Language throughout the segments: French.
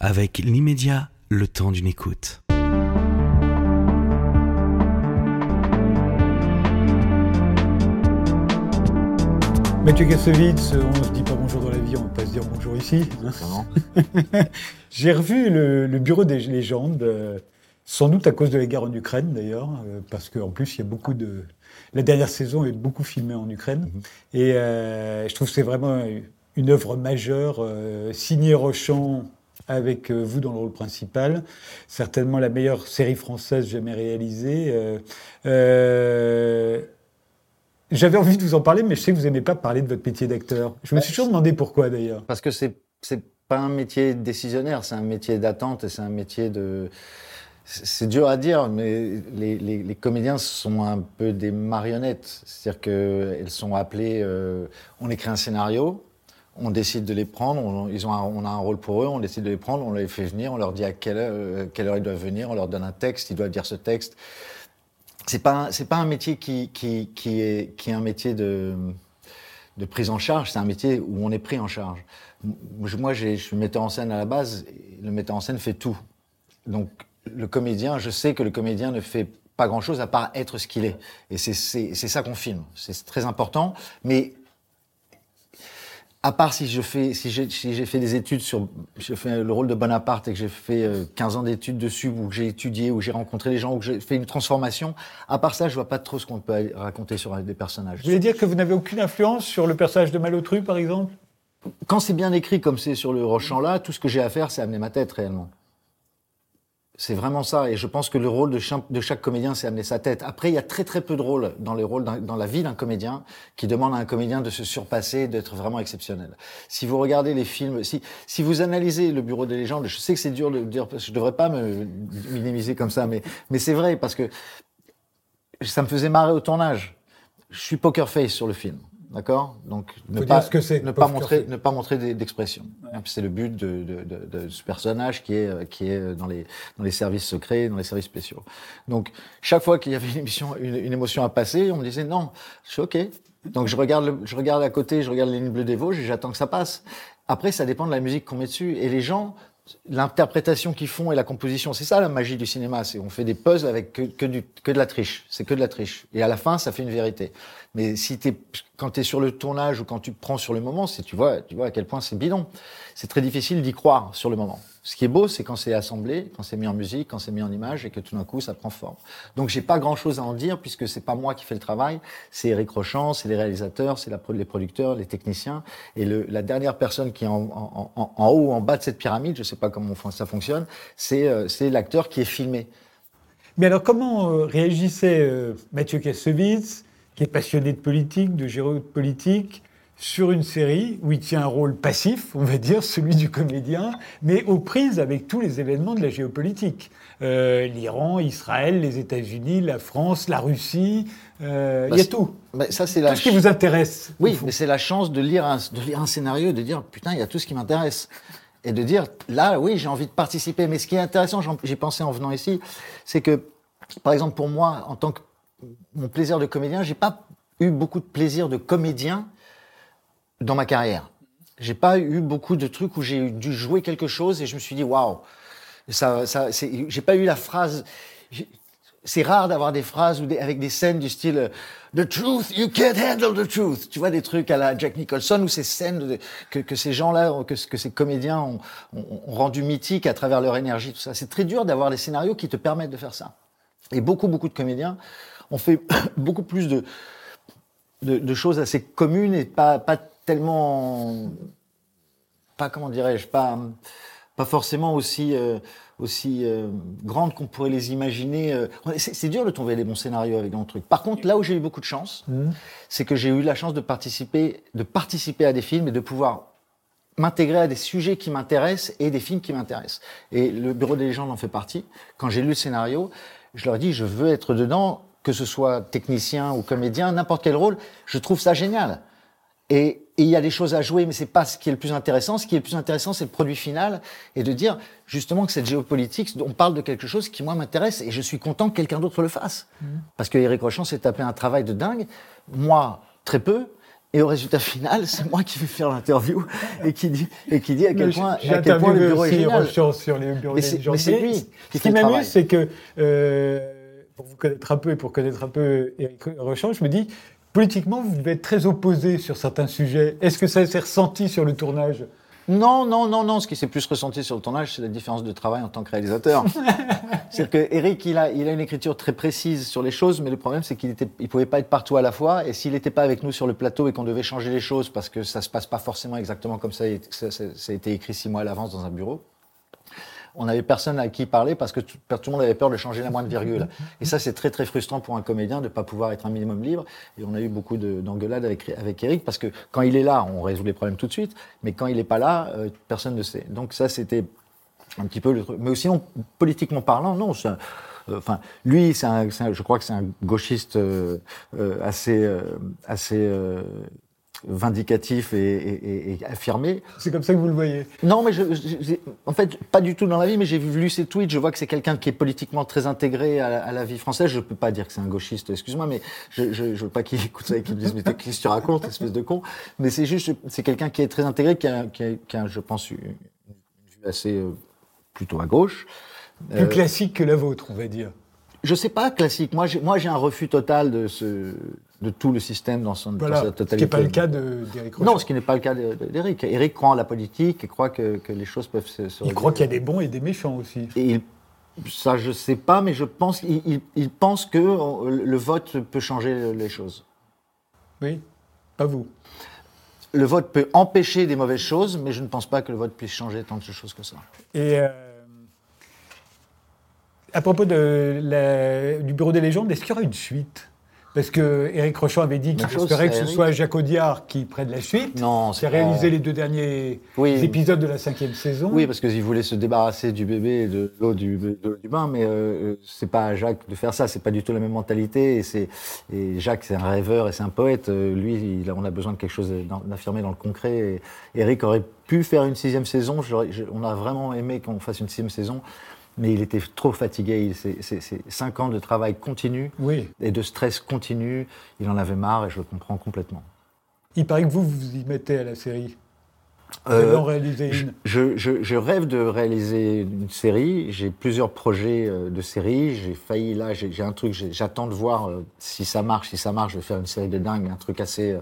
avec l'immédiat, le temps d'une écoute. Mathieu Kassovitz, on se dit pas bonjour dans la vie, on va pas se dire bonjour ici. J'ai revu le, Bureau des légendes, euh, sans doute à cause de la guerre en Ukraine d'ailleurs, euh, parce qu'en plus il y a beaucoup de... La dernière saison est beaucoup filmée en Ukraine, mhm. et euh, je trouve que c'est vraiment une œuvre majeure, signée Rochon avec vous dans le rôle principal, certainement la meilleure série française jamais réalisée. J'avais envie de vous en parler, mais je sais que vous n'aimez pas parler de votre métier d'acteur. Je me suis toujours demandé pourquoi d'ailleurs. Parce que c'est c'est pas un métier décisionnaire, c'est un métier d'attente et c'est un métier de. C'est dur à dire, mais les, les, les, comédiens sont un peu des marionnettes. C'est-à-dire qu'elles sont appelées. Euh, on écrit un scénario, on décide de les prendre, on, a un rôle pour eux, on décide de les prendre, on les fait venir, on leur dit à quelle heure, euh, ils doivent venir, on leur donne un texte, ils doivent dire ce texte c'est pas pas un métier qui, qui, qui, est qui est un métier de de prise en charge, c'est un métier où on est pris en charge. Moi, je suis metteur en scène à la base. Le metteur en scène fait tout. Donc, le comédien, je sais que le comédien ne fait pas grand-chose à part être ce qu'il est. Et c'est ça qu'on filme. C'est très important. Mais à part si je fais, si j'ai si fait des études sur, je fais le rôle de Bonaparte et que j'ai fait 15 euh, ans d'études dessus, ou que j'ai étudié, ou j'ai rencontré les gens, ou que j'ai fait une transformation, à part ça, je vois pas trop ce qu'on peut raconter sur des personnages. Vous voulez dire que vous n'avez aucune influence sur le personnage de Malotru, par exemple? Quand c'est bien écrit comme c'est sur le Rochant là, tout ce que j'ai à faire, c'est amener ma tête réellement. C'est vraiment ça. Et je pense que le rôle de chaque, comédien, c'est amener sa tête. Après, il y a très très peu de rôles dans les rôles dans la vie d'un comédien qui demandent à un comédien de se surpasser, d'être vraiment exceptionnel. Si vous regardez les films, si, si vous analysez le Bureau des légendes, je sais que c'est dur de dire, je devrais pas me minimiser comme ça, mais, mais c'est vrai parce que ça me faisait marrer au tournage. Je suis poker face sur le film. D'accord? Donc ne pas, que ne pas montrer ne pas montrer d'expression. C'est le but de, de, de, de, ce personnage qui est qui est dans les dans les services secrets, dans les services spéciaux. Donc chaque fois qu'il y avait une émission une, une, émotion à passer, on me disait non, je suis ok. Donc je regarde le, je regarde à côté, je regarde les lignes bleues des Vosges et j'attends que ça passe. Après ça dépend de la musique qu'on met dessus et les gens l'interprétation qu'ils font et la composition, c'est ça la magie du cinéma. C'est on fait des puzzles avec que, que, du, que de la triche. C'est que de la triche. Et à la fin, ça fait une vérité. Mais si t'es, quand tu es sur le tournage ou quand tu prends sur le moment, c'est tu vois, tu vois à quel point c'est bidon. C'est très difficile d'y croire sur le moment. Ce qui est beau, c'est quand c'est assemblé, quand c'est mis en musique, quand c'est mis en image et que tout d'un coup ça prend forme. Donc j'ai pas grand chose à en dire puisque c'est pas moi qui fais le travail, c'est Eric Rochant, c'est les réalisateurs, c'est les producteurs, les techniciens et la dernière personne qui est en, haut ou en bas de cette pyramide, je sais pas comment ça fonctionne, c'est euh, c'est l'acteur qui est filmé. Mais alors comment euh, réagissait euh, Mathieu Kassovitz, qui est passionné de politique, de géopolitique, sur une série où il tient un rôle passif, on va dire, celui du comédien, mais aux prises avec tous les événements de la géopolitique. Euh, L'Iran, Israël, les États-Unis, la France, la Russie, euh, il y a bah, tout. Bah, ça, c'est tout ce qui vous intéresse. Oui, mais c'est la chance de lire, un, de lire un scénario et de dire, putain, il y a tout ce qui m'intéresse. Et de dire, là, oui, j'ai envie de participer. Mais ce qui est intéressant, j'ai pensé en venant ici, c'est que, par exemple, pour moi, en tant que mon plaisir de comédien, j'ai pas eu beaucoup de plaisir de comédien dans ma carrière. J'ai pas eu beaucoup de trucs où j'ai dû jouer quelque chose et je me suis dit waouh. Ça, ça, j'ai pas eu la phrase. C'est rare d'avoir des phrases ou avec des scènes du style euh, The truth, you can't handle the truth. Tu vois des trucs à la Jack Nicholson ou ces scènes que, ces gens-là, que, ces comédiens ont, ont, ont rendu mythiques à travers leur énergie, tout ça. C'est très dur d'avoir des scénarios qui te permettent de faire ça. Et beaucoup, beaucoup de comédiens ont fait beaucoup plus de, de, de choses assez communes et pas, pas tellement, pas comment dirais-je, pas, pas forcément aussi, euh, aussi euh, grandes qu'on pourrait les imaginer. Euh. C'est dur de trouver les bons scénarios avec un truc. Par contre, là où j'ai eu beaucoup de chance, mmh. c'est que j'ai eu la chance de participer, de participer à des films et de pouvoir m'intégrer à des sujets qui m'intéressent et des films qui m'intéressent. Et le Bureau des légendes en fait partie. Quand j'ai lu le scénario, je leur ai dit, je veux être dedans, que ce soit technicien ou comédien, n'importe quel rôle, je trouve ça génial. Et il y a des choses à jouer, mais c'est pas ce qui est le plus intéressant. Ce qui est le plus intéressant, c'est le produit final et de dire justement que cette géopolitique, on parle de quelque chose qui moi m'intéresse et je suis content que quelqu'un d'autre le fasse. Mmh. Parce que Eric Rochon s'est tapé un travail de dingue, moi très peu, Et au résultat final, c'est moi qui vais faire l'interview et qui dit et qui dit à quel point, à quel point le bureau est génial. Sur les bureaux Mais c'est- lui ce qui m'amuse, c'est que, euh, pour vous connaître un peu et pour connaître un peu Éric Rochon, je me dis, politiquement, vous devez être très opposé sur certains sujets. Est-ce que ça s'est ressenti sur le tournage? Non, non, non, non. Ce qui s'est plus ressenti sur le tournage, c'est la différence de travail en tant que réalisateur. C'est-à-dire que Eric, il a, il a une écriture très précise sur les choses, mais le problème, c'est qu'il il pouvait pas être partout à la fois. Et s'il n'était pas avec nous sur le plateau et qu'on devait changer les choses parce que ça se passe pas forcément exactement comme ça, ça- ça a été écrit six mois à l'avance dans un bureau. On n'avait personne à qui parler parce que tout, le monde avait peur de changer la moindre virgule. Et ça, c'est très très frustrant pour un comédien de ne pas pouvoir être un minimum libre. Et on a eu beaucoup de- d'engueulades avec, avec Eric parce que quand il est là, on résout les problèmes tout de suite. Mais quand il n'est pas là, euh, personne ne sait. Donc ça, c'était un petit peu le truc. Mais sinon, politiquement parlant, non. euh, Enfin, lui, c'est je crois que c'est un gauchiste euh, assez, assez vindicatif et, et- et- et affirmé. C'est comme ça que vous le voyez. Non, mais je, je- en fait, pas du tout dans la vie, mais j'ai lu ses tweets, je vois que c'est quelqu'un qui est politiquement très intégré à la, à la vie française. Je peux pas dire que c'est un gauchiste, excuse-moi, mais je, je, je veux pas qu'il écoute ça et qu'il me dise, mais qu'est-ce que tu racontes, espèce de con. Mais c'est juste, c'est quelqu'un qui est très intégré, qui a, qui a- qui a, je pense, une, une vue assez, euh, plutôt à gauche. Plus Euh, classique que la vôtre, on va dire. Je sais pas, classique. Moi, j'ai, moi, j'ai un refus total de ce, de tout le système dans son, dans sa Ce totalité. qui n'est pas le cas d'Éric Rochon. Non, ce qui n'est pas le cas d'Éric. Eric croit en la politique et croit que, que les choses peuvent se, se Il croit qu'il y a des bons et des méchants aussi. Et il- ça, je sais pas, mais je pense il pense que euh, le vote peut changer les choses. Oui, pas vous. Le vote peut empêcher des mauvaises choses, mais je ne pense pas que le vote puisse changer tant de choses que ça. Et euh, à propos de la- du Bureau des légendes, est-ce qu'il y aura une suite? Parce que Éric Rochon avait dit qu'il espérait que ce soit Jacques Audiard qui prenne la suite. Non, qui a pas- réalisé les deux derniers Oui. épisodes de la cinquième saison. Oui, parce qu'ils voulaient se débarrasser du bébé et de l'eau du, bain, mais euh, c'est pas à Jacques de faire ça. C'est pas du tout la même mentalité. Et, Jacques, c'est un rêveur et c'est un poète. Euh, Lui, il on a besoin de quelque chose d'affirmé dans le concret. Et Eric aurait pu faire une sixième saison. Je- on a vraiment aimé qu'on fasse une sixième saison, mais il était trop fatigué. C'est, cinq ans de travail continu Oui. et de stress continu. Il en avait marre et je le comprends complètement. Il paraît que vous, vous y mettez à la série. Euh, en réaliser une. Je, je- je rêve de réaliser une série. J'ai plusieurs projets euh, de série. J'ai failli là. J'ai un truc. J'attends de voir euh, si ça marche. Si ça marche, je vais faire une série de dingue, un truc assez, euh,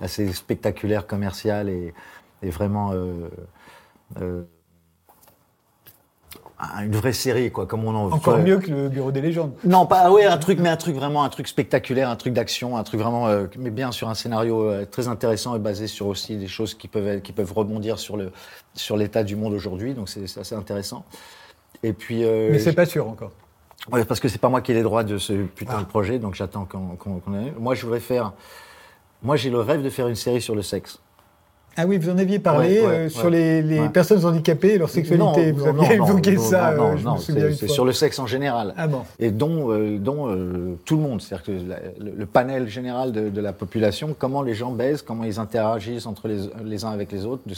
assez spectaculaire, commercial et, et vraiment euh, euh, une vraie série, quoi, comme on en Encore ouais. mieux que le Bureau des légendes. Non, pas ouais, un truc, mais un truc vraiment, un truc spectaculaire, un truc d'action, un truc vraiment, euh, mais bien sur un scénario euh, très intéressant et basé sur aussi des choses qui peuvent, être- qui peuvent rebondir sur le, sur l'état du monde aujourd'hui. Donc c'est assez intéressant. Et puis, euh, Mais c'est pas sûr encore. ouais, parce que c'est pas moi qui ai les droits de ce putain Ah. de projet, donc j'attends qu'on ait. Moi, je voudrais faire. Moi, j'ai le rêve de faire une série sur le sexe. Ah oui, vous en aviez parlé Ouais, ouais, euh, sur les, personnes handicapées et leur sexualité. vous aviez évoqué non, ça, non, euh, non, c'est- sur le sexe en général. Ah bon et dont, euh, dont tout le monde, c'est-à-dire que la- le, le panel général de, de la population, comment les gens baisent, comment ils interagissent entre les, les uns avec les autres, de-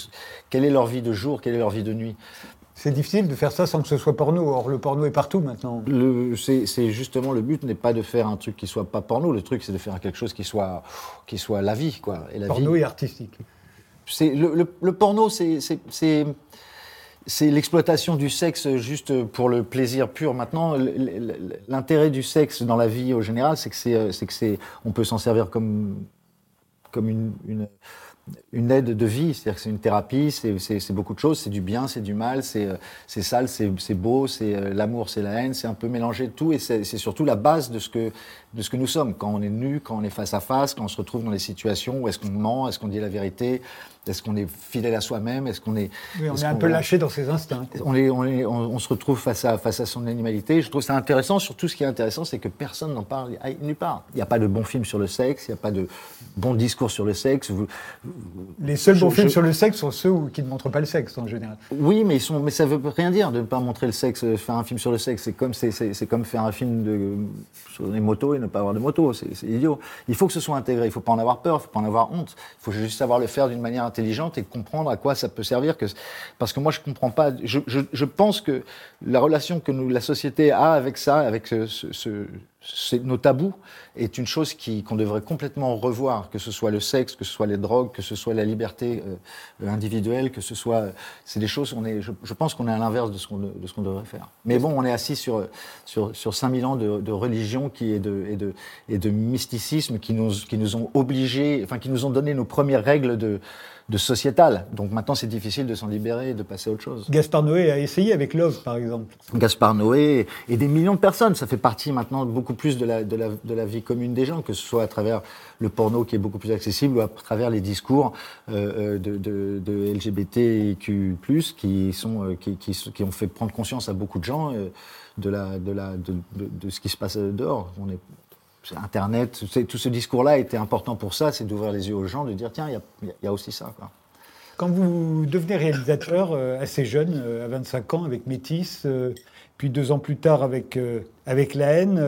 quelle est leur vie de jour, quelle est leur vie de nuit. C'est difficile de faire ça sans que ce soit porno. Or, le porno est partout maintenant. C'est c'est justement le but n'est pas de faire un truc qui soit pas porno, le truc c'est de faire quelque chose qui soit, qui soit la vie, quoi. Et la Porno vie, et artistique. Le, porno, c'est l'exploitation du sexe juste pour le plaisir pur. Maintenant, l'intérêt du sexe dans la vie au général, c'est que c'est euh, on peut s'en servir comme une, aide de vie, c'est-à-dire que c'est une thérapie, c'est- beaucoup de choses, c'est du bien, c'est du mal, c'est euh, sale, c'est beau, c'est euh, l'amour, c'est la haine, c'est un peu mélangé de tout, et c'est surtout la base de ce que de ce que nous sommes. Quand on est nu, quand on est face à face, quand on se retrouve dans des situations où est-ce qu'on ment, est-ce qu'on dit la vérité, est-ce qu'on est fidèle à soi-même, est-ce qu'on est Oui, on est un peu lâché dans ses instincts. on, est- on, est- on- on se retrouve face à, face à son animalité. Je trouve ça intéressant. Surtout, ce qui est intéressant, c'est que personne n'en parle nulle part. Il n'y a pas de bon film sur le sexe, il n'y a pas de bon discours sur le sexe. Vous- Les seuls Je- bons films je- sur le sexe sont ceux où- qui ne montrent pas le sexe en général. oui, mais, ils sont, mais ça ne veut rien dire de ne pas montrer le sexe. euh, Faire un film sur le sexe, c'est comme, c'est, faire un film de, sur les motos et ne pas avoir de moto. C'est idiot. Il faut que ce soit intégré. Il ne faut pas en avoir peur, il ne faut pas en avoir honte. Il faut juste savoir le faire d'une manière intelligente et comprendre à quoi ça peut servir. Parce que moi, je comprends pas. Je, je, pense que la relation que nous, la société a avec ça, avec ce- nos tabous est une chose qu'on devrait complètement revoir, que ce soit le sexe, que ce soit les drogues, que ce soit la liberté euh, individuelle, que ce soit, c'est des choses. On est, je, pense qu'on est à l'inverse de ce qu'on de ce qu'on devrait faire. Mais bon, on est assis sur sur sur 5000 ans de, de religion qui est de et de et de mysticisme qui nous qui nous ont obligés, enfin qui nous ont donné nos premières règles de de sociétal. Donc maintenant, c'est difficile de s'en libérer et de passer à autre chose. Gaspard Noé a essayé avec Love, par exemple. Gaspard Noé et des millions de personnes. Ça fait partie maintenant beaucoup plus de la, vie commune des gens, que ce soit à travers le porno qui est beaucoup plus accessible ou à travers les discours euh, euh de, de, LGBTQ+, qui, sont, euh, qui, ont fait prendre conscience à beaucoup de gens de, ce qui se passe dehors. Internet, tout ce discours-là était important pour ça, c'est d'ouvrir les yeux aux gens, de dire tiens, il y, a aussi ça. Quand vous devenez réalisateur assez jeune, à 25 ans, avec Métis, puis deux ans plus tard avec, avec La haine,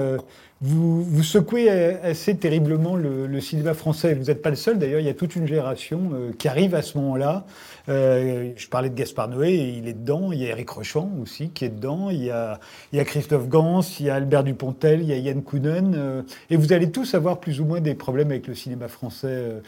vous, vous secouez assez terriblement le, cinéma français. Vous n'êtes pas le seul, d'ailleurs, il y a toute une génération qui arrive à ce moment-là. je parlais de Gaspard Noé, il est dedans. Il y a Eric Rochant aussi qui est dedans. Il y a, il y a Christophe Gans, il y a Albert Dupontel, il y a Yann Kounen. et vous allez tous avoir plus ou moins des problèmes avec le cinéma français.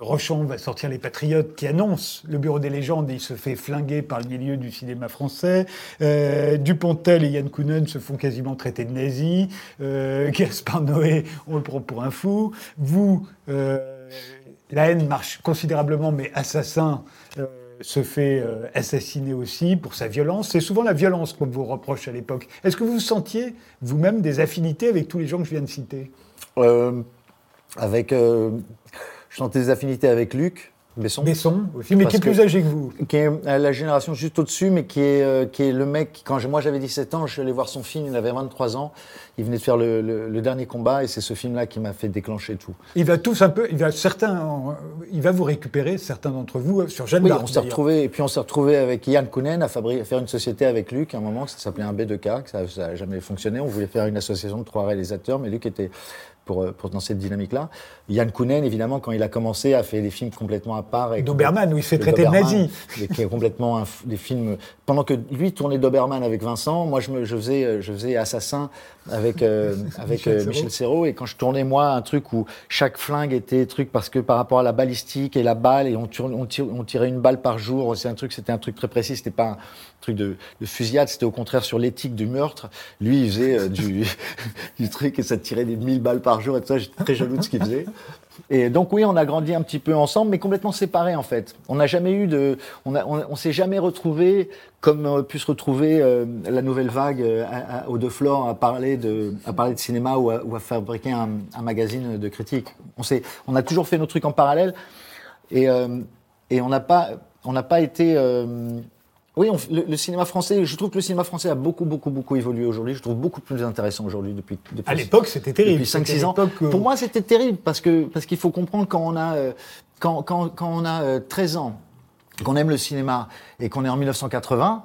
Rochon va sortir Les Patriotes, qui annonce le Bureau des légendes et il se fait flinguer par le milieu du cinéma français. Euh, Dupontel et Yann Kounen se font quasiment traiter de nazis. Euh, Gaspard Noé, on le prend pour un fou. Vous, euh, la haine marche considérablement, mais Assassin se fait assassiner aussi pour sa violence. C'est souvent la violence qu'on vous reproche à l'époque. Est-ce que vous sentiez vous-même des affinités avec tous les gens que je viens de citer? Avec je sentais des affinités avec Luc Besson. Besson aussi, mais qui est plus âgé que vous. Qui est la génération juste au-dessus, mais qui est, euh, qui est le mec, quand moi j'avais 17 ans, je suis allé voir son film, il avait 23 ans, il venait de faire le, le, dernier combat, et c'est ce film-là qui m'a fait déclencher tout. Il va tous un peu, il va certains, il va vous récupérer, certains d'entre vous, euh, sur Jeanne oui, on s'est retrouvé, et puis on s'est retrouvé avec Yann Kounen à, faire une société avec Luc, à un moment, ça s'appelait un B2K, ça n'a jamais fonctionné, on voulait faire une association de trois réalisateurs, mais Luc était pour, euh, pour dans cette dynamique-là. Yann Kounen, évidemment, quand il a commencé, a fait des films complètement à part. Doberman, où il fait traiter de nazi. Qui est complètement des films. Pendant que lui tournait Doberman avec Vincent, moi je, me, je faisais, euh, je faisais Assassin avec euh, avec Michel, Serrault. Et quand je tournais moi un truc où chaque flingue était truc parce que par rapport à la balistique et la balle et on, on, on tirait une balle par jour, c'est un truc, c'était un truc très précis. C'était pas un truc de, de fusillade, c'était au contraire sur l'éthique du meurtre. Lui, il faisait du, du truc et ça tirait des mille balles par jour et tout ça. J'étais très jaloux de ce qu'il faisait. Et donc oui, on a grandi un petit peu ensemble, mais complètement séparés en fait. On n'a jamais eu de, on, a, s'est jamais retrouvé comme on a pu se retrouver euh, la nouvelle vague euh, à, au De Flore à parler de, à parler de cinéma ou à, fabriquer un, magazine de critique. On s'est, on a toujours fait nos trucs en parallèle et euh, et on n'a pas, on n'a pas été oui, le, cinéma français, je trouve que le cinéma français a beaucoup, beaucoup, beaucoup évolué aujourd'hui. Je trouve beaucoup plus intéressant aujourd'hui depuis, depuis. À l'époque, c'était terrible. Depuis 5-6 ans. Euh, Pour moi, c'était terrible parce que parce qu'il faut comprendre quand on a euh, quand, quand, quand on a 13 euh, ans, qu'on aime le cinéma et qu'on est en 1980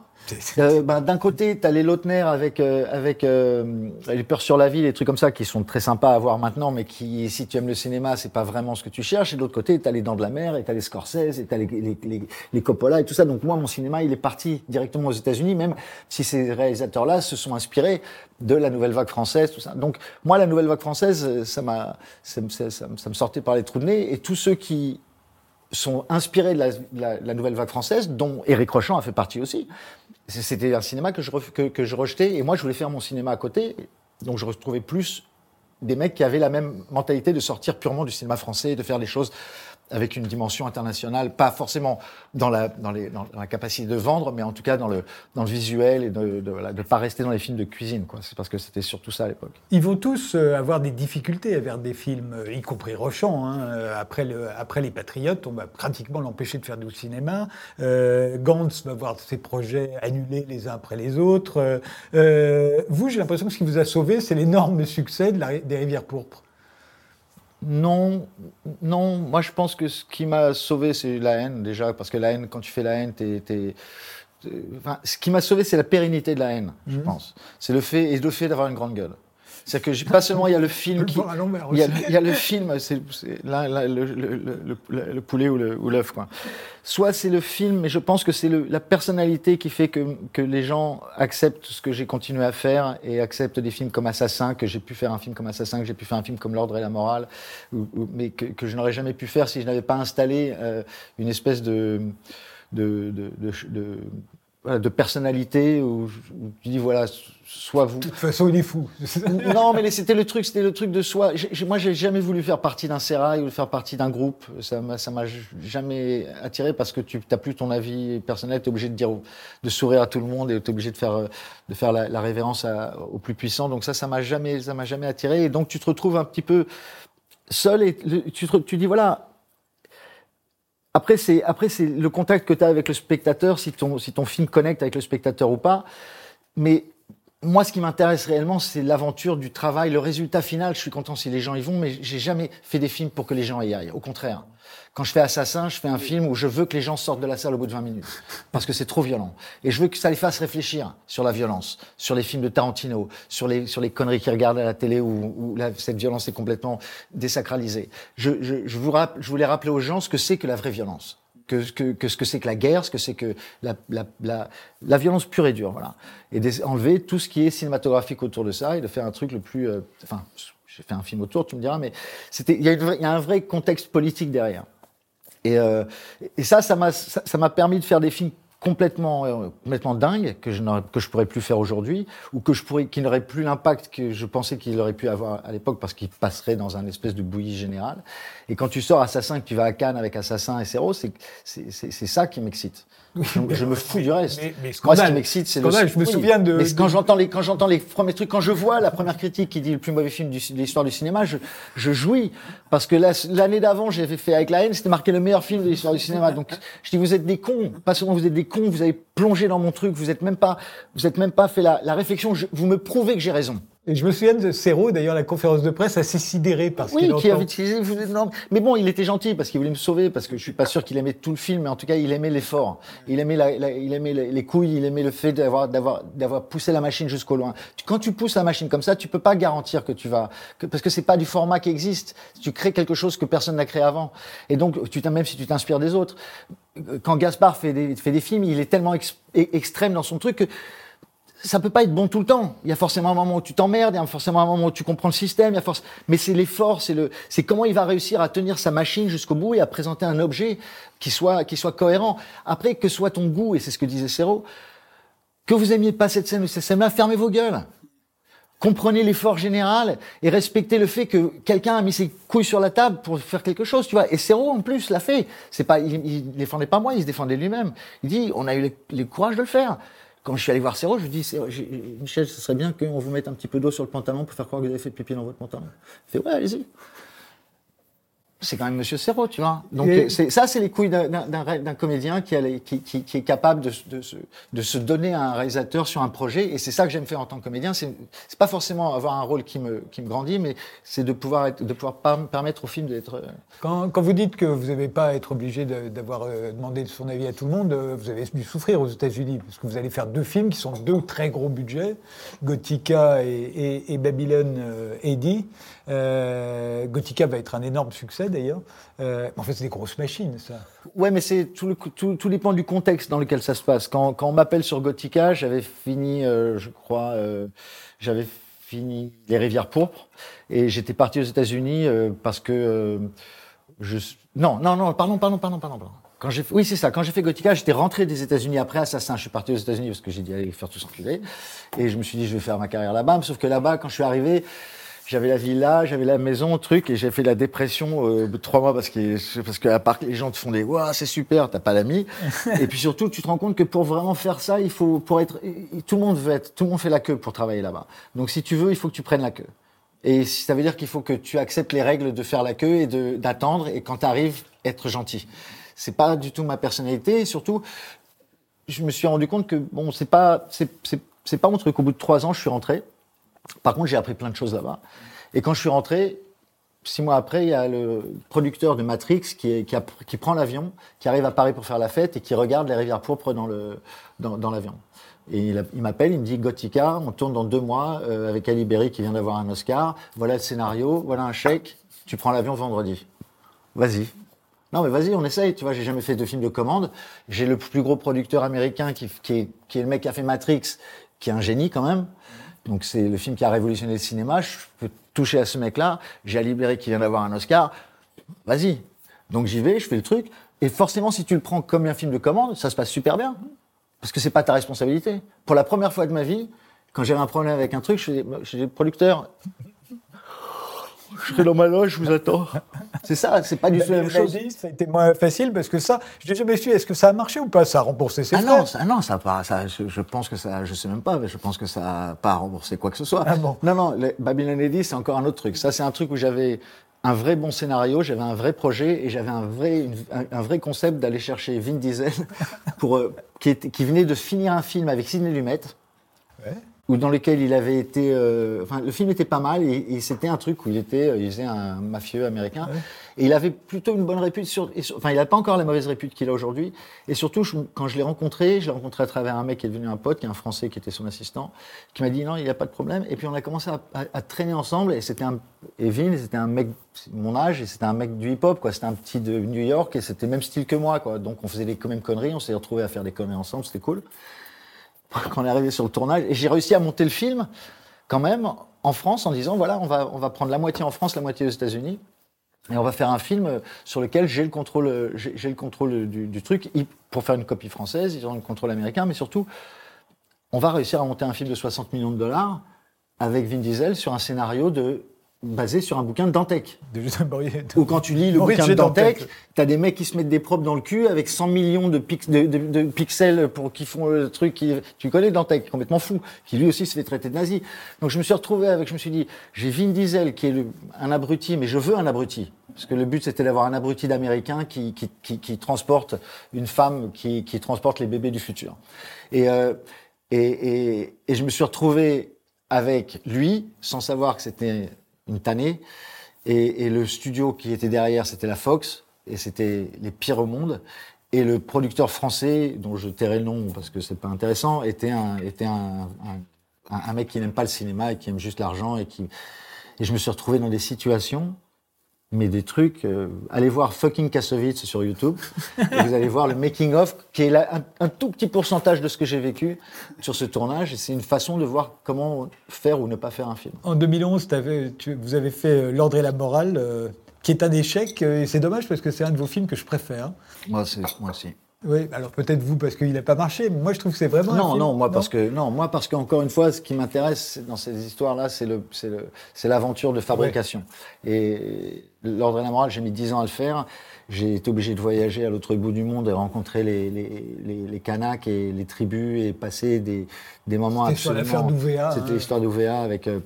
euh, bah, D'un côté, tu as les Lautner avec, euh, avec euh, les peurs sur la ville, les trucs comme ça, qui sont très sympas à voir maintenant, mais qui, si tu aimes le cinéma, c'est pas vraiment ce que tu cherches. Et de l'autre côté, tu as les Dents de la Mer, et tu as les Scorsese, et tu as les, les, les, Coppola, et tout ça. Donc moi, mon cinéma, il est parti directement aux États-Unis, même si ces réalisateurs-là se sont inspirés de la nouvelle vague française, tout ça. Donc moi, la nouvelle vague française, ça m'a, ça, ça, ça, me sortait par les trous de nez, et tous ceux qui sont inspirés de la, la, la, nouvelle vague française, dont Éric Rochant a fait partie aussi. C'était un cinéma que je, que, je rejetais, et moi je voulais faire mon cinéma à côté, donc je retrouvais plus des mecs qui avaient la même mentalité de sortir purement du cinéma français, de faire des choses avec une dimension internationale, pas forcément dans la, dans, dans la capacité de vendre, mais en tout cas dans le, dans le visuel et de ne pas rester dans les films de cuisine. C'est parce que c'était surtout ça à l'époque. Ils vont tous euh, avoir des difficultés à faire des films, euh, y compris Rochant. Hein. Euh, après, le, après Les Patriotes, on va pratiquement l'empêcher de faire du cinéma. Euh, Gantz va voir ses projets annulés les uns après les autres. Euh, vous, j'ai l'impression que ce qui vous a sauvé, c'est l'énorme succès de des Rivières Pourpres. Non, non. Moi, je pense que ce qui m'a sauvé, c'est la haine déjà, parce que la haine, quand tu fais la haine, t'es, Enfin, ce qui m'a sauvé, c'est la pérennité de la haine, je mmh. pense. C'est le fait et le fait d'avoir une grande gueule. C'est-à-dire que j'ai- pas seulement il y a le film qui, il y, a, aussi. il y a le film, c'est c'est là, là, le, le, le, le- le poulet ou l'œuf, quoi. Soit c'est le film, mais je pense que c'est la personnalité qui fait que, que les gens acceptent ce que j'ai continué à faire et acceptent des films comme Assassin, que j'ai pu faire un film comme Assassin, que j'ai pu faire un film comme L'Ordre et la Morale, ou- ou- mais que, que je n'aurais jamais pu faire si je n'avais pas installé euh, une espèce de de, de, de, de- voilà, de personnalité où, où tu dis voilà, soit vous, De toute façon, il est fou. non, mais c'était le truc, c'était le truc de soi. Moi, j'ai jamais voulu faire partie d'un sérail ou faire partie d'un groupe. Ça m'a, ça m'a jamais attiré parce que tu n'as plus ton avis personnel. Tu es obligé de dire, de sourire à tout le monde et tu es obligé de faire, euh, de faire la, la révérence à- au plus puissant. Donc ça, ça m'a jamais, ça m'a jamais attiré. Et donc tu te retrouves un petit peu seul et tu, te, tu dis voilà. Après, c'est le contact que tu as avec le spectateur, si ton si ton film connecte avec le spectateur ou pas. Mais moi, ce qui m'intéresse réellement, c'est l'aventure du travail, le résultat final. Je suis content si les gens y vont, mais j'ai jamais fait des films pour que les gens y aillent. Au contraire. Quand je fais Assassin, je fais un film où je veux que les gens sortent de la salle au bout de 20 minutes. Parce que c'est trop violent. Et je veux que ça les fasse réfléchir sur la violence, sur les films de Tarantino, sur les, sur les conneries qu'ils regardent à la télé où, cette violence est complètement désacralisée. Je, je voulais rappeler aux gens ce que c'est que la vraie violence. Que, que, que ce que c'est que la guerre, ce que c'est que la, la, la, la violence pure et dure, voilà. Et des- enlever tout ce qui est cinématographique autour de ça et de faire un truc le plus, euh, enfin, j'ai fait un film autour, tu me diras, mais il y, a un vrai contexte politique derrière. Et, euh, et ça, ça m'a, permis de faire des films complètement, euh, complètement dingues que je que je pourrais plus faire aujourd'hui, ou que je pourrais, qui n'auraient plus l'impact que je pensais qu'il aurait pu avoir à l'époque parce qu'il passerait dans un espèce de bouillie générale. Et quand tu sors Assassin, que tu vas à Cannes avec Assassin et Serrault, c'est, ça qui m'excite. Je, je me fous du reste. Mais- mais Moi, ce qui m'excite, c'est le. Je me souviens de- Mais quand j'entends les, quand j'entends les premiers trucs, quand je vois la première critique qui dit le plus mauvais film du- de l'histoire du cinéma, je, je jouis. Parce que la- l'année d'avant, j'avais fait avec la haine, c'était marqué le meilleur film de l'histoire du cinéma. Donc, je dis, vous êtes des cons. Pas seulement vous êtes des cons, vous avez plongé dans mon truc, vous êtes même pas, vous êtes même pas fait la, la réflexion, je- vous me prouvez que j'ai raison. Et je me souviens de Serrault, d'ailleurs, la conférence de presse assez sidérée parce Oui, qu'il qui avait utilisé. mais bon, il était gentil parce qu'il voulait me sauver, parce que je suis pas sûr qu'il aimait tout le film, mais en tout cas, il aimait l'effort. Il aimait, la, la- il aimait les les couilles, il aimait le fait d'avoir, d'avoir, d'avoir poussé la machine jusqu'au loin. Quand tu pousses la machine comme ça, tu peux pas garantir que tu vas, que- parce que c'est pas du format qui existe. Tu crées quelque chose que personne n'a créé avant. Et donc, tu même si tu t'inspires des autres, quand Gaspard fait des, fait des films, il est tellement ex- e- extrême dans son truc que ça peut pas être bon tout le temps. Il y a forcément un moment où tu t'emmerdes, il y a forcément un moment où tu comprends le système, il y a forc- mais c'est l'effort, c'est le, c'est comment il va réussir à tenir sa machine jusqu'au bout et à présenter un objet qui soit, qui soit cohérent. Après, que soit ton goût, et c'est ce que disait Serrault, que vous aimiez pas cette scène ou cette scène-là, fermez vos gueules. Comprenez l'effort général et respectez le fait que quelqu'un a mis ses couilles sur la table pour faire quelque chose, tu vois. Et Serrault, en plus, l'a fait. C'est pas, il, il défendait pas moi, il se défendait lui-même. Il dit, on a eu le, le courage de le faire. Quand je suis allé voir Serrault, je lui dis, Michel, ce serait bien qu'on vous mette un petit peu d'eau sur le pantalon pour faire croire que vous avez fait pipi dans votre pantalon. Il fait, ouais, allez-y. C'est quand même Monsieur Serrault, tu vois. Donc Et- ça, c'est les couilles d'un- d'un d'un- d'un comédien qui, a les- qui, qui- qui est capable de, se- de, se, de se donner à un réalisateur sur un projet. Et c'est ça que j'aime faire en tant que comédien. C'est c'est pas forcément avoir un rôle qui me, qui me grandit, mais c'est de pouvoir, être, de pouvoir permettre au film d'être. euh, Quand, quand vous dites que vous n'avez pas à être obligé de- d'avoir euh, demandé son avis à tout le monde, euh, vous avez dû souffrir aux États-Unis, parce que vous allez faire deux films qui sont deux très gros budgets, Gothica et, et- et Babylone euh, AD. Euh, Gothica va être un énorme succès d'ailleurs. Euh, en fait, c'est des grosses machines, ça. Ouais, mais c'est tout, le, tout, tout dépend du contexte dans lequel ça se passe. Quand, quand on m'appelle sur Gothica, j'avais fini, euh, je crois, euh, j'avais fini Les Rivières pourpres et j'étais parti aux États-Unis euh, parce que euh, je non non non pardon pardon pardon pardon. Quand j'ai oui c'est ça quand j'ai fait Gothica j'étais rentré des États-Unis après Assassin je suis parti aux États-Unis parce que j'ai dit allez faire tout s'enculer et je me suis dit je vais faire ma carrière là-bas sauf que là-bas quand je suis arrivé j'avais la villa, j'avais la maison, truc, et j'ai fait la dépression euh, trois mois parce que parce que à part que les gens te font des waouh c'est super, t'as pas d'amis, et puis surtout tu te rends compte que pour vraiment faire ça, il faut pour être tout le monde veut être, tout le monde fait la queue pour travailler là-bas. Donc si tu veux, il faut que tu prennes la queue. Et ça veut dire qu'il faut que tu acceptes les règles de faire la queue et de d'attendre, et quand tu arrives, être gentil. C'est pas du tout ma personnalité, et surtout je me suis rendu compte que bon c'est pas c'est c'est c'est pas mon truc. Au bout de trois ans, je suis rentré. Par contre, j'ai appris plein de choses là-bas. Et quand je suis rentré, six mois après, il y a le producteur de Matrix qui, prend l'avion, qui arrive à Paris pour faire la fête et qui regarde les rivières pourpres dans l'avion. Et il, m'appelle, il me dit Gothica, on tourne dans deux mois euh, avec Ali Berry qui vient d'avoir un Oscar. Voilà le scénario, voilà un chèque. Tu prends l'avion vendredi. Vas-y. Non, mais vas-y, on essaye. Tu vois, j'ai jamais fait de film de commande. J'ai le plus gros producteur américain qui est le mec qui a fait Matrix, qui est un génie quand même. Donc c'est le film qui a révolutionné le cinéma. Je peux toucher à ce mec-là. J'ai Ali Berry qui vient d'avoir un Oscar. Vas-y. Donc j'y vais, je fais le truc. Et forcément, si tu le prends comme un film de commande, ça se passe super bien. Parce que c'est pas ta responsabilité. Pour la première fois de ma vie, quand j'avais un problème avec un truc, je suis je producteur. Je serai dans ma loge, je vous attends. C'est ça, c'est pas du tout la même chose. ça a été moins facile parce que ça, je n'ai jamais su, est-ce que ça a marché ou pas? Ça a remboursé ses Ah frais non, ça, non, ça a pas, ça, je, je pense que ça, je sais même pas, mais je pense que ça a pas remboursé quoi que ce soit. Ah bon Non, non, Babylon Eddy, c'est encore un autre truc. Ça, c'est un truc où j'avais un vrai bon scénario, j'avais un vrai projet et j'avais un vrai, une- un, un vrai concept d'aller chercher Vin Diesel pour, euh, qui, était- qui venait de finir un film avec Sidney Lumet. Ouais. Ou dans lequel il avait été, euh, enfin, le film était pas mal et, et c'était un truc où il était, euh, il faisait un mafieux américain et il avait plutôt une bonne répute sur, sur- enfin, il n'a pas encore la mauvaise répute qu'il a aujourd'hui. Et surtout, je- quand je l'ai rencontré, je l'ai rencontré à travers un mec qui est devenu un pote, qui est un Français qui était son assistant, qui m'a dit non, il n'y a pas de problème. Et puis on a commencé à, à- à traîner ensemble et c'était un, et Vin, c'était un mec de mon âge et c'était un mec du hip-hop, quoi. C'était un petit de New York et c'était le même style que moi, quoi. Donc on faisait les mêmes conneries, on s'est retrouvés à faire des conneries ensemble, c'était cool quand on est arrivé sur le tournage. Et j'ai réussi à monter le film, quand même, en France, en disant voilà, on va, on va prendre la moitié en France, la moitié aux États-Unis. Et on va faire un film sur lequel j'ai le contrôle, j'ai le contrôle du, du truc. Pour faire une copie française, ils ont le contrôle américain, mais surtout, on va réussir à monter un film de 60 millions de dollars avec Vin Diesel sur un scénario de, basé sur un bouquin de Dantec. De Justin Borghi- Ou quand tu lis le Maurice bouquin de Dantec. Dantec, t'as des mecs qui se mettent des propres dans le cul avec 100 millions de, pix- de, de- de pixels pour qui font le truc. Qui, tu connais Dantec, complètement fou, qui lui aussi se fait traiter de nazi. Donc je me suis retrouvé avec, je me suis dit, j'ai Vin Diesel qui est le- un abruti, mais je veux un abruti. Parce que le but c'était d'avoir un abruti d'américain qui, qui, qui, qui transporte une femme qui, qui transporte les bébés du futur. Et, euh, et, et, et je me suis retrouvé avec lui, sans savoir que c'était une tannée. Et, le studio qui était derrière, c'était la Fox, et c'était les pires au monde. Et le producteur français, dont je tairai le nom parce que c'est pas intéressant, était un, était un- un mec qui n'aime pas le cinéma et qui aime juste l'argent et qui. Et je me suis retrouvé dans des situations, mais des trucs. euh, allez voir fucking Kassovitz sur YouTube, et vous allez voir le making of, qui est là, un, un tout petit pourcentage de ce que j'ai vécu sur ce tournage. Et c'est une façon de voir comment faire ou ne pas faire un film. En 2011, t'avais- tu- vous avez fait euh, L'Ordre et la Morale, euh, qui est un échec, euh, et c'est dommage parce que c'est un de vos films que je préfère. Moi, moi aussi. Oui, alors peut-être vous parce qu'il n'a pas marché, mais moi je trouve que c'est vraiment un Non, film- non, moi parce que non, moi parce qu'encore une fois, ce qui m'intéresse dans ces histoires-là, c'est le, c'est le, c'est l'aventure de fabrication. Et l'ordre et la morale, j'ai mis 10 ans à le faire. J'ai été obligé de voyager à l'autre bout du monde et rencontrer les, les, les, les Kanaks et les tribus et passer des, des moments C'était absolument. l'affaire d'Ouvéa, C'était hein. l'histoire d'Ouvéa avec euh,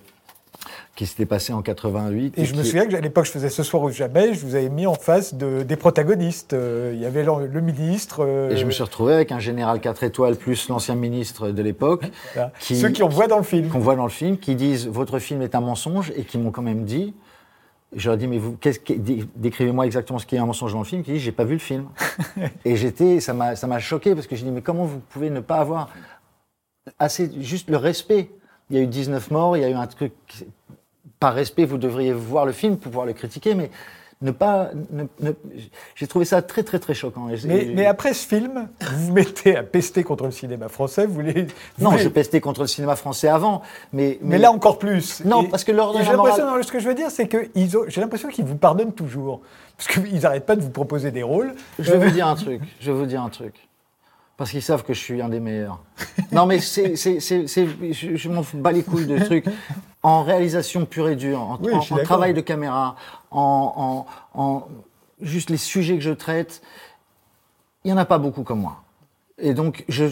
qui s'était passé en 88. Et je me souviens qu'à l'époque, je faisais Ce soir ou jamais, je vous avais mis en face de, des protagonistes. Euh, Il y avait le, le ministre. euh, Et je me suis retrouvé avec un général 4 étoiles plus l'ancien ministre de l'époque. voilà. qui- Ceux qui on voit dans le film. qu'on voit dans le film, qui disent votre film est un mensonge et qui m'ont quand même dit. Je leur ai dit, mais vous, décrivez-moi exactement ce qui est un mensonge dans le film. Qui dit, j'ai pas vu le film. et j'étais, ça m'a, ça m'a choqué parce que j'ai dit, mais comment vous pouvez ne pas avoir assez, juste le respect Il y a eu 19 morts, il y a eu un truc. Par respect, vous devriez voir le film pour pouvoir le critiquer, mais ne pas. ne- ne- j'ai trouvé ça très, très, très choquant. Mais, après ce film, vous vous mettez à pester contre le cinéma français. Vous non, je pestais contre le cinéma français avant, mais. mais là encore plus. Non, Et- parce que l'ordre j'ai la morale- non, ce que je veux dire, c'est que j'ai l'impression qu'ils vous pardonnent toujours. Parce qu'ils n'arrêtent pas de vous proposer des rôles. Je vais Euh, vous dire un truc. Je vais vous dire un truc. Parce qu'ils savent que je suis un des meilleurs. Non, mais c'est, c'est, c'est, je, je m'en bats les couilles de trucs. En réalisation pure et dure, en, Oui, travail de caméra, en, en, juste les sujets que je traite, il n'y en a pas beaucoup comme moi. Et donc, je,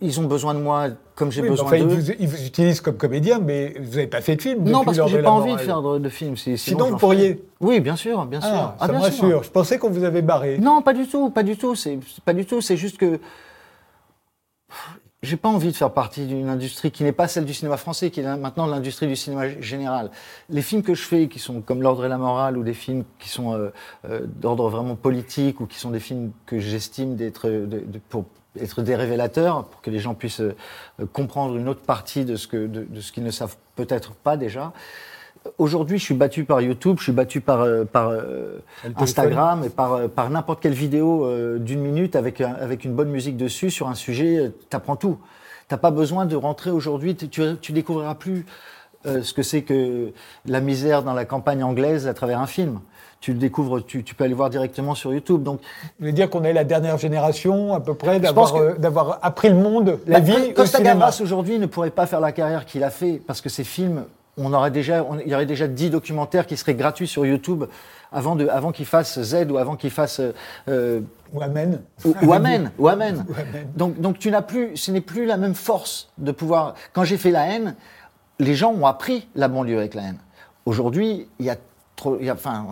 ils ont besoin de moi comme j'ai oui, besoin enfin, ils, d'eux. vous, ils vous utilisent comme comédien, mais vous n'avez pas fait de film. Non, parce que j'ai pas envie de faire de, de film. Sinon, vous pourriez. Oui, bien sûr, bien sûr. Ah, Ah, ça me bien sûr. Je pensais qu'on vous avait barré. Non, pas du tout, pas du tout. C'est pas du tout. C'est juste que j'ai pas envie de faire partie d'une industrie qui n'est pas celle du cinéma français, qui est maintenant l'industrie du cinéma général. Les films que je fais, qui sont comme L'ordre et la morale, ou des films qui sont euh, euh, d'ordre vraiment politique, ou qui sont des films que j'estime d'être pour être des révélateurs, pour que les gens puissent euh, comprendre une autre partie de ce de ce qu'ils ne savent peut-être pas déjà. Aujourd'hui, je suis battu par YouTube, je suis battu par, euh, par euh, Instagram et par, euh, par n'importe quelle vidéo d'une minute avec, avec une bonne musique dessus sur un sujet. T'apprends tout. T'as pas besoin de rentrer aujourd'hui. Tu, tu, découvriras plus euh, ce que c'est que la misère dans la campagne anglaise à travers un film. Tu le découvres, tu, tu peux aller voir directement sur YouTube. Donc, Vous voulez dire qu'on est la dernière génération, à peu près, d'avoir euh, appris le monde, la Bah, vie Costa Gavras aujourd'hui ne pourrait pas faire la carrière qu'il a fait parce que ces films, on aurait déjà, on- il y aurait déjà 10 documentaires qui seraient gratuits sur YouTube avant de, avant qu'il fasse Z ou avant qu'il fasse euh, euh, Ou Amen. ou, ou Amen, ou Amen. Ou Amen. Donc, donc tu n'as plus, ce n'est plus la même force de pouvoir. Quand j'ai fait la haine, les gens ont appris la banlieue avec la haine. Aujourd'hui, il y a trop, il y a- enfin,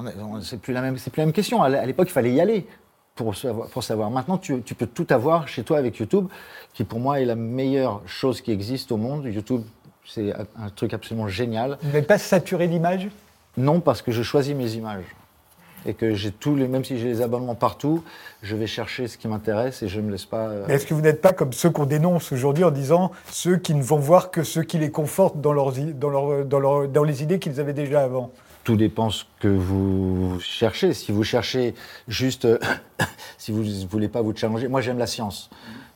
c'est plus la même, plus la même question. À l'é- à l'époque, il fallait y aller pour savoir. Pour savoir. Maintenant, tu, tu peux tout avoir chez toi avec YouTube, qui pour moi est la meilleure chose qui existe au monde. YouTube, c'est un truc absolument génial. Vous n'êtes pas saturé d'images? Non, parce que je choisis mes images. Et que j'ai tous les, même si j'ai les abonnements partout, je vais chercher ce qui m'intéresse et je ne me laisse pas. euh, Mais Est-ce que vous n'êtes pas comme ceux qu'on dénonce aujourd'hui en disant ceux qui ne vont voir que ceux qui les confortent dans, leurs, dans, leur- dans, leur- dans les idées qu'ils avaient déjà avant? Tout dépend ce que vous cherchez. Si vous cherchez juste, euh, si vous ne voulez pas vous challenger, moi j'aime la science.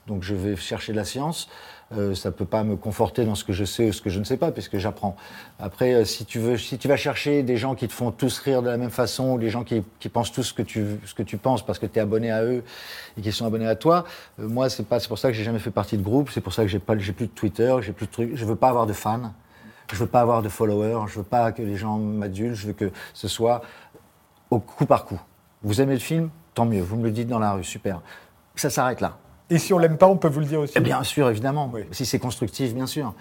Donc je vais chercher de la science. Euh, ça ne peut pas me conforter dans ce que je sais ou ce que je ne sais pas, puisque j'apprends. Après, euh, si tu, veux, si tu vas chercher des gens qui te font tous rire de la même façon, ou des gens qui, qui pensent tous ce que tu, ce que tu penses parce que tu es abonné à eux et qu'ils sont abonnés à toi, euh, moi, c'est pour ça que j'ai jamais fait partie de groupe, c'est pour ça que j'ai plus de Twitter, j'ai plus de trucs. Je veux pas avoir de fans. Je veux pas avoir de followers, je veux pas que les gens m'adulent, je veux que ce soit au coup par coup. Vous aimez le film? Tant mieux, vous me le dites dans la rue, super. Ça s'arrête là. Et si on l'aime pas, on peut vous le dire aussi. Et bien sûr, évidemment. Oui. Si c'est constructif, bien sûr.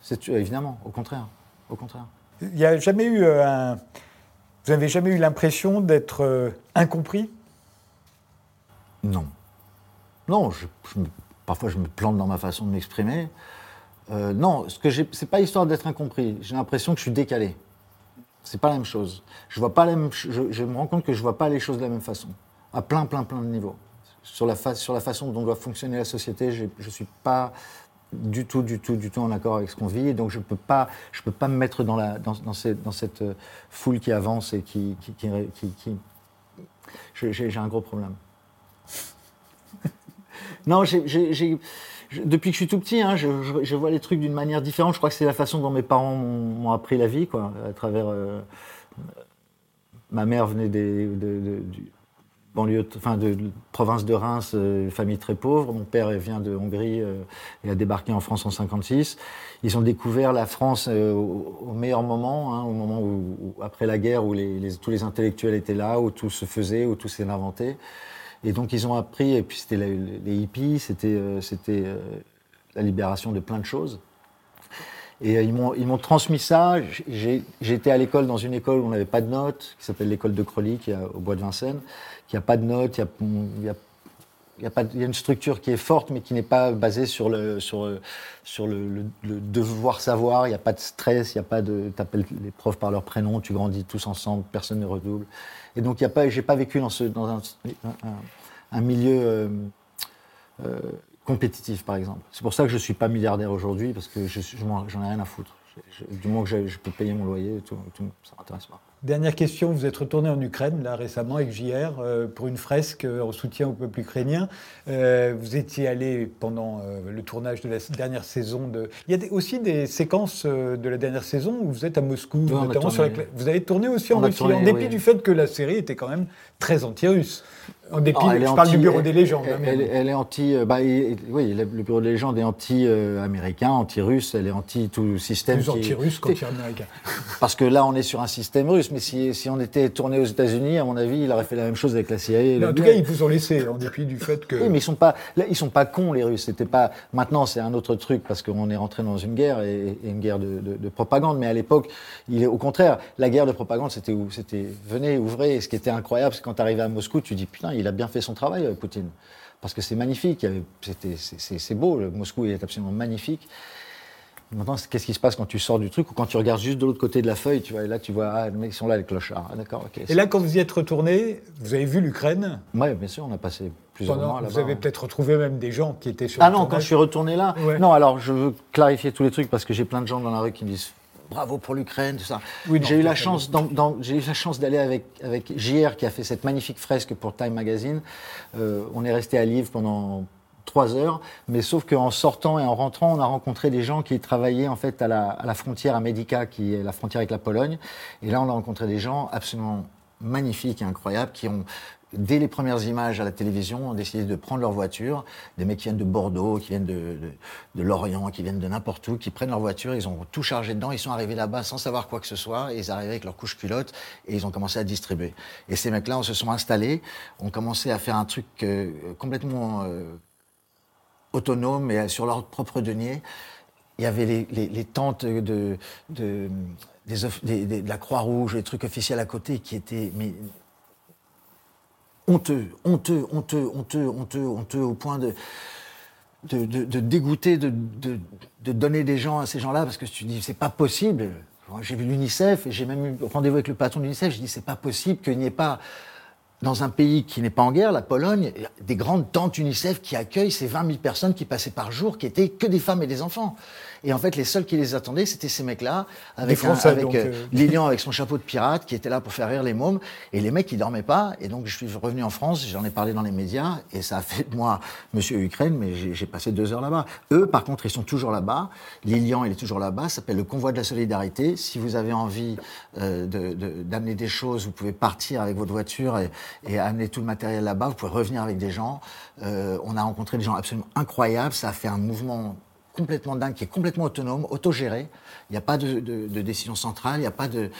C'est évidemment, au contraire. Au contraire. Il n'y a jamais eu euh, un. Vous n'avez jamais eu l'impression d'être euh, incompris? Non. Non, je, je me- parfois je me plante dans ma façon de m'exprimer. Euh, non, ce que c'est pas histoire d'être incompris. J'ai l'impression que je suis décalé. C'est pas la même chose. Je vois pas la même, je, je me rends compte que je vois pas les choses de la même façon, à plein, plein, plein de niveaux. Sur la, fa- sur la façon dont doit fonctionner la société, je suis pas du tout, du tout, du tout en accord avec ce qu'on vit, donc je peux pas, peux pas me mettre dans la, dans, dans cette, dans cette euh, foule qui avance et qui, qui, qui, qui- j'ai un gros problème. Non, j'ai- depuis que je suis tout petit, hein, je, je- vois les trucs d'une manière différente. Je crois que c'est la façon dont mes parents m'ont appris la vie, quoi, à travers. euh, ma mère venait du banlieue, enfin de, de province de Reims, euh, famille très pauvre. Mon père vient de Hongrie euh, et a débarqué en France en 56. Ils ont découvert la France euh, au, meilleur moment, hein, au moment où, après la guerre, où tous les intellectuels étaient là, où tout se faisait, où tout s'est inventé. Et donc ils ont appris, et puis c'était les hippies, c'était euh, c'était, euh, la libération de plein de choses. Et euh, ils m'ont ils m'ont transmis ça. J'ai été à l'école, dans une école où on n'avait pas de notes, qui s'appelle l'école de Crolly, qui est au bois de Vincennes, qui n'a pas de notes, il y a, y a- il y a il y a une structure qui est forte, mais qui n'est pas basée sur le, sur, sur le, le- devoir savoir. Il n'y a pas de stress, il n'y a pas de. Tu appelles les profs par leur prénom, tu grandis tous ensemble, personne ne redouble. Et donc, pas, j'ai pas vécu dans, ce, dans un, un- un milieu euh, euh, compétitif, par exemple. C'est pour ça que je ne suis pas milliardaire aujourd'hui, parce que je, j'en ai rien à foutre. Du moment que je, peux payer mon loyer, ça ne m'intéresse pas. Dernière question, vous êtes retourné en Ukraine, là, récemment, avec JR, euh, pour une fresque euh, en soutien au peuple ukrainien. Euh, vous étiez allé pendant le tournage de la dernière saison de... Il y a des- aussi des séquences de la dernière saison où vous êtes à Moscou, notamment sur la... Vous avez tourné aussi en On Russie, tourné, en dépit oui. du fait que la série était quand même très anti-russe. En dépit, je parle du bureau elle- des légendes. Elle, hein, elle- elle est anti. bah, oui, le bureau des légendes est anti-américain, anti-russe. Elle est anti tout système. plus anti-russe qu'anti-américain. Parce que là, on est sur un système russe. Mais si, si on était tourné aux États-Unis, à mon avis, il aurait fait la même chose avec la CIA. et En tout BN. cas, ils vous ont laissé, en dépit du fait que... Oui, mais ils sont pas, là, ils sont pas cons les Russes. C'était pas. Maintenant, c'est un autre truc parce qu'on est rentré dans une guerre et, et une guerre de, de- de propagande. Mais à l'époque, il est au contraire. La guerre de propagande, c'était où C'était venez, ouvrez. Et ce qui était incroyable, c'est quand tu arrivais à Moscou, tu dis putain, il a bien fait son travail, euh, Poutine. parce que c'est magnifique. c'est- beau, Moscou est absolument magnifique. Maintenant, qu'est-ce qui se passe quand tu sors du truc ou quand tu regardes juste de l'autre côté de la feuille, tu vois, et là tu vois, ah, les mecs sont là, les clochards. Ah, d'accord, ok. Et là, quand vous y êtes retourné, vous avez vu l'Ukraine? Ouais, bien sûr, on a passé plusieurs Pendant, mois là-bas. vous avez hein. peut-être retrouvé même des gens qui étaient sur Ah non, quand je suis retourné là. Ouais. Non, alors je veux clarifier tous les trucs parce que j'ai plein de gens dans la rue qui me disent bravo pour l'Ukraine, tout ça. Oui, j'ai eu la chance, eu la d'aller avec avec JR qui a fait cette magnifique fresque pour Time Magazine. Euh, on est resté à Lviv pendant trois heures, mais sauf qu'en sortant et en rentrant, on a rencontré des gens qui travaillaient en fait à la, frontière à Medica, qui est la frontière avec la Pologne. Et là, on a rencontré des gens absolument magnifiques et incroyables qui ont Dès les premières images à la télévision, ont décidé de prendre leur voiture, des mecs qui viennent de Bordeaux, qui viennent de Lorient, qui viennent de n'importe où, qui prennent leur voiture, ils ont tout chargé dedans, ils sont arrivés là-bas sans savoir quoi que ce soit, et ils arrivaient avec leur couche culotte, et ils ont commencé à distribuer. Et ces mecs-là, on se sont installés, ont commencé à faire un truc euh, complètement euh, autonome et sur leur propre denier. Il y avait les, tentes de, la Croix-Rouge, les trucs officiels à côté qui étaient mais, honteux, honteux, honteux, honteux, honteux, honteux, au point de, de, dégoûter, de, donner des gens à ces gens-là, parce que tu dis, c'est pas possible. J'ai vu l'UNICEF et j'ai même eu rendez-vous avec le patron de l'UNICEF. Je dis, c'est pas possible qu'il n'y ait pas, dans un pays qui n'est pas en guerre, la Pologne, des grandes tentes UNICEF qui accueillent ces 20 000 personnes qui passaient par jour, qui étaient que des femmes et des enfants. Et en fait, les seuls qui les attendaient, c'était ces mecs-là, avec, un, avec euh, euh. Lilian avec son chapeau de pirate, qui était là pour faire rire les mômes. Et les mecs, ils dormaient pas. Et donc, je suis revenu en France, j'en ai parlé dans les médias, et ça a fait de moi Monsieur Ukraine, mais j'ai passé deux heures là-bas. Eux, par contre, ils sont toujours là-bas. Lilian, il est toujours là-bas. Ça s'appelle le Convoi de la Solidarité. Si vous avez envie euh, de- de- d'amener des choses, vous pouvez partir avec votre voiture et, et amener tout le matériel là-bas. Vous pouvez revenir avec des gens. Euh, on a rencontré des gens absolument incroyables. Ça a fait un mouvement complètement dingue, qui est complètement autonome, autogéré. Il n'y a pas de, décision centrale, il n'y a pas de,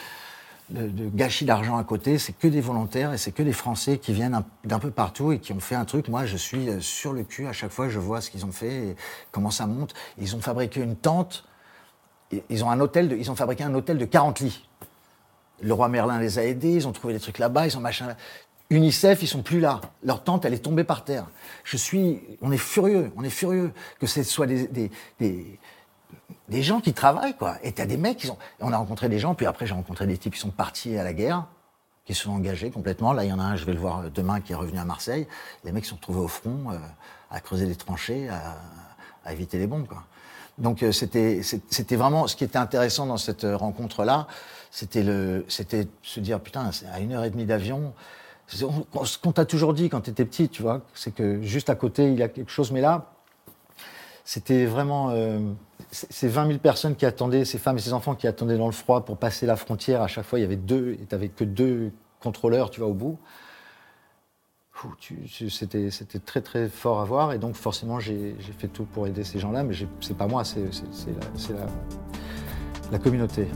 gâchis d'argent à côté. C'est que des volontaires et c'est que des Français qui viennent un- d'un peu partout et qui ont fait un truc. Moi, je suis euh, sur le cul à chaque fois, je vois ce qu'ils ont fait et comment ça monte. Ils ont fabriqué une tente. Ils ont un hôtel, ils ont fabriqué un hôtel de 40 lits. Le roi Merlin les a aidés, ils ont trouvé des trucs là-bas, ils ont machin. UNICEF, ils sont plus là. Leur tente, elle est tombée par terre. Je suis, on est furieux, on est furieux que ce soit des, des, des, gens qui travaillent, quoi. Et t'as des mecs qui sont. On a rencontré des gens, puis après j'ai rencontré des types qui sont partis à la guerre, qui se sont engagés complètement. Là, il y en a un, je vais le voir demain, qui est revenu à Marseille. Les mecs se sont retrouvés au front, euh, à creuser des tranchées, à, à éviter les bombes, quoi. Donc euh, c'était c'était vraiment ce qui était intéressant dans cette euh, rencontre là, c'était le c'était se dire putain à une heure et demie d'avion. Ce qu'on t'a toujours dit quand tu étais petit, tu vois, c'est que juste à côté il y a quelque chose, mais là c'était vraiment ces 20 000 personnes qui attendaient, ces femmes et ces enfants qui attendaient dans le froid pour passer la frontière. À chaque fois il y avait deux, et t'avais que deux contrôleurs, tu vois, au bout. C'était très très fort à voir et donc forcément j'ai fait tout pour aider ces gens-là, mais c'est pas moi, c'est la communauté.